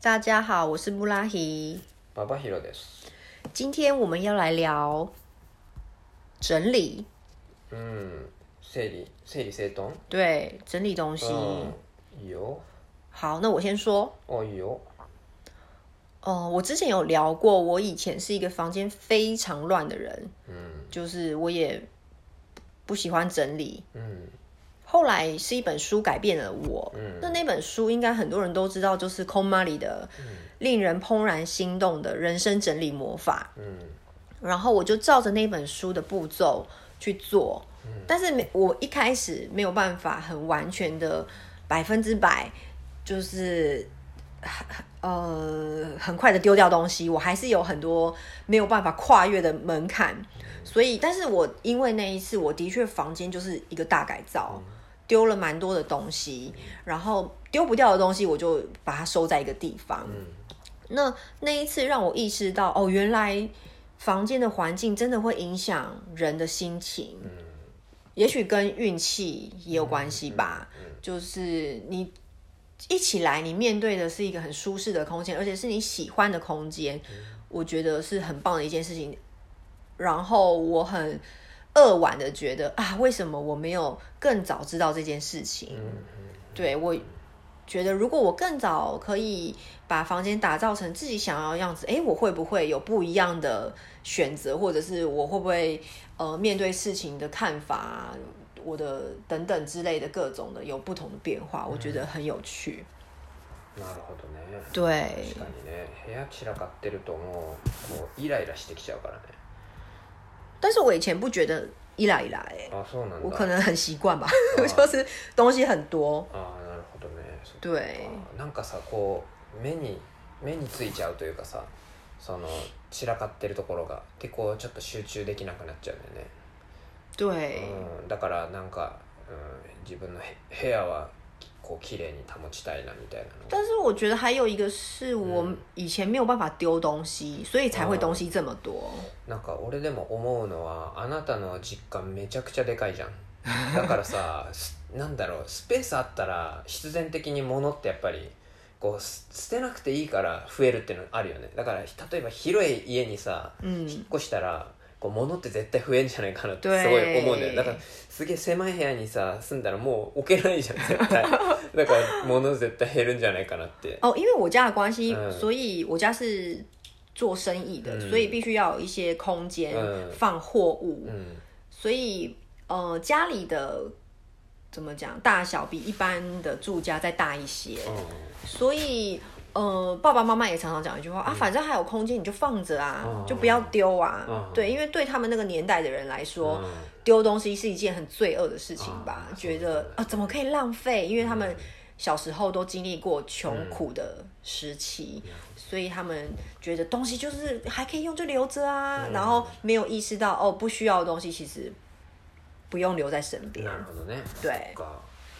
大家好，我是布拉希。馬場宏です。今天我们要来聊整理，うん、整理整理整頓。对，整理东西。うんいいよ。好，那我先说。哦いいよ。哦、我之前有聊过，我以前是一个房间非常乱的人，うん就是我也不喜欢整理。うん 后来是一本书改变了我。嗯。那那本书应该很多人都知道，就是空玛里的令人怦然心动的人生整理魔法。嗯。然后我就照着那本书的步骤去做，但是没我一开始没有办法很完全的百分之百，就是呃很快的丢掉东西，我还是有很多没有办法跨越的门槛。所以，但是我因为那一次，我的确房间就是一个大改造，丢了蛮多的东西，然后丢不掉的东西，我就把它收在一个地方。那那一次让我意识到，哦，原来房间的环境真的会影响人的心情，也许跟运气也有关系吧。就是你一起来，你面对的是一个很舒适的空间，而且是你喜欢的空间，我觉得是很棒的一件事情。然后我很扼腕的觉得啊，为什么我没有更早知道这件事情？对我觉得，如果我更早可以把房间打造成自己想要的样子，诶，我会不会有不一样的选择，或者是我会不会呃面对事情的看法，我的等等之类的各种的有不同的变化，我觉得很有趣。なるほどね。对確かにね、部屋散らかってるともうこうイライラしてきちゃうからね。 但是我以前不觉得一来一来、诶あ、そうなんだ。我可能很習慣吧，就是東西很多。あーなるほどね。对なんかさこう目に目についちゃうというかさ、その散らかってるところがでこうちょっと集中できなくなっちゃうんだよね。对，うん、だからなんか、うん、自分のへ部屋はこう綺麗に保ちたいなみたいなの。但是我觉得还有一个是我以前没有办法丢东西，所以才会东西这么多。なんか俺でも思うのはあなたの実家めちゃくちゃでかいじゃん。だからさ すなんだろうスペースあったら必然的に物ってやっぱりこうす捨てなくていいから増えるっていうのあるよね。だから例えば広い家にさ嗯，引っ越したらこう物って絶対増えんじゃないかなって对 すごい思うんだよ。だからすげえ狭い部屋にさ住んだらもう置けないじゃん絶対。だから物絶対減るんじゃないかなって。哦，因为我家的关系，嗯。所以我家是做生意的，嗯。所以必须要有一些空间嗯。放货物，うん所以呃家里的怎么讲大小比一般的住家再大一些，う所以。呃，爸爸妈妈也常常讲一句话啊，反正还有空间，你就放着啊，嗯就不要丢啊。嗯对，因为对他们那个年代的人来说，ん丢东西是一件很罪恶的事情吧？啊觉得啊，怎么可以浪费？因为他们小时候都经历过穷苦的时期，所以他们觉得东西就是还可以用就留着啊，然后没有意识到哦，不需要的东西其实不用留在身边な。るほどね对そっか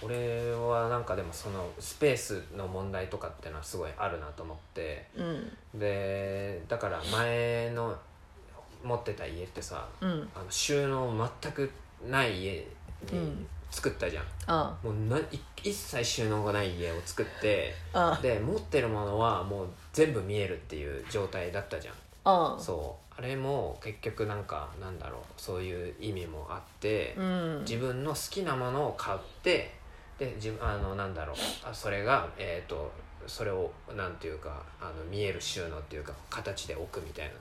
俺はなんかでもそのスペースの問題とかってのはすごいあるなと思って。嗯でだから前の持ってた家ってさ嗯あの収納全くない家にうん。作ったじゃん、嗯もうない一切収納がない家を作って嗯で持ってるものはもう全部見えるっていう状態だったじゃん。嗯そう。あれも結局なんかなんだろうそういう意味もあって、嗯自分の好きなものを買ってで自分あのなんだろう。あそれがえっ、とそれをなんていうかあの見える収納っていうか形で置くみたいな。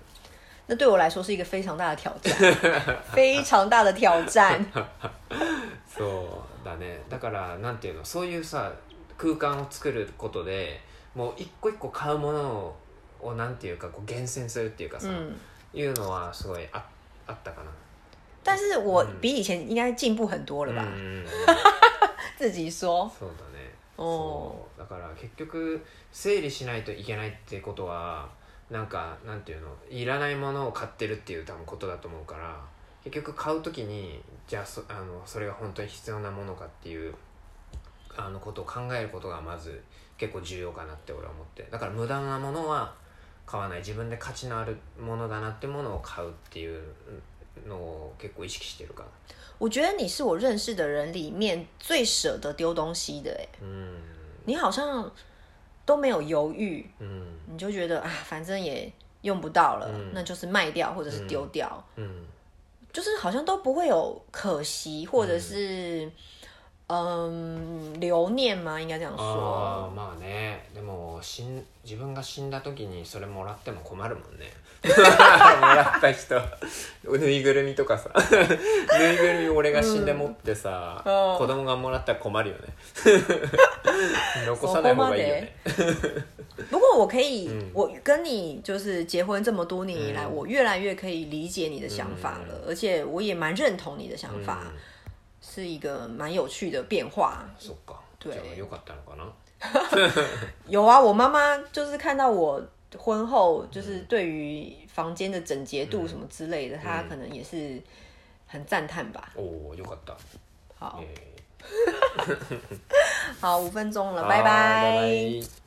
那对我来说是一个非常大的挑战，非常大的挑战。そうだね。だからなんていうの？そういうさ空間を作ることでもう一個一個買うものををなんていうかこう厳選するっていうかさ、嗯，いうのはすごいああったかな。但是我比以前应该进步很多了吧？うん自己说。そうだね。おそう。だから結局整理しないといけないってことはなんかなんていうのいらないものを買ってるっていう多分ことだと思うから結局買う時にじゃあそあのそれが本当に必要なものかっていうあのことを考えることがまず結構重要かなって俺は思って。だから無駄なものは買わない。自分で価値のあるものだなってものを買うっていうのを結構意識してるから我觉得你是我认识的人里面最舍得丢东西的，哎，うん你好像 都没有犹豫，うん你就觉得啊，反正也用不到了，嗯那就是卖掉或者是丢掉，うん就是好像都不会有可惜或者是嗯 留念吗？应该这样あ说。あまあね。でも死ん自分が死んだ時にそれもらっても困るもんね。もらった人。ぬいぐるみとかさ。ぬいぐるみ俺が死んで持ってさ、うん。子供がもらったら困るよね。残さない方がいいよね。不过我可以，嗯我跟你就是结婚这么多年以来，嗯我越来越可以理解你的想法了，而且我也蛮认同你的想法，うん是一个蛮有趣的变化。そっか对じゃあよかったのかな有啊，我妈妈就是看到我婚后，就是对于房间的整洁度什么之类的，她可能也是很赞叹吧。おおよかった好えー好，五分钟了，はーい拜拜拜拜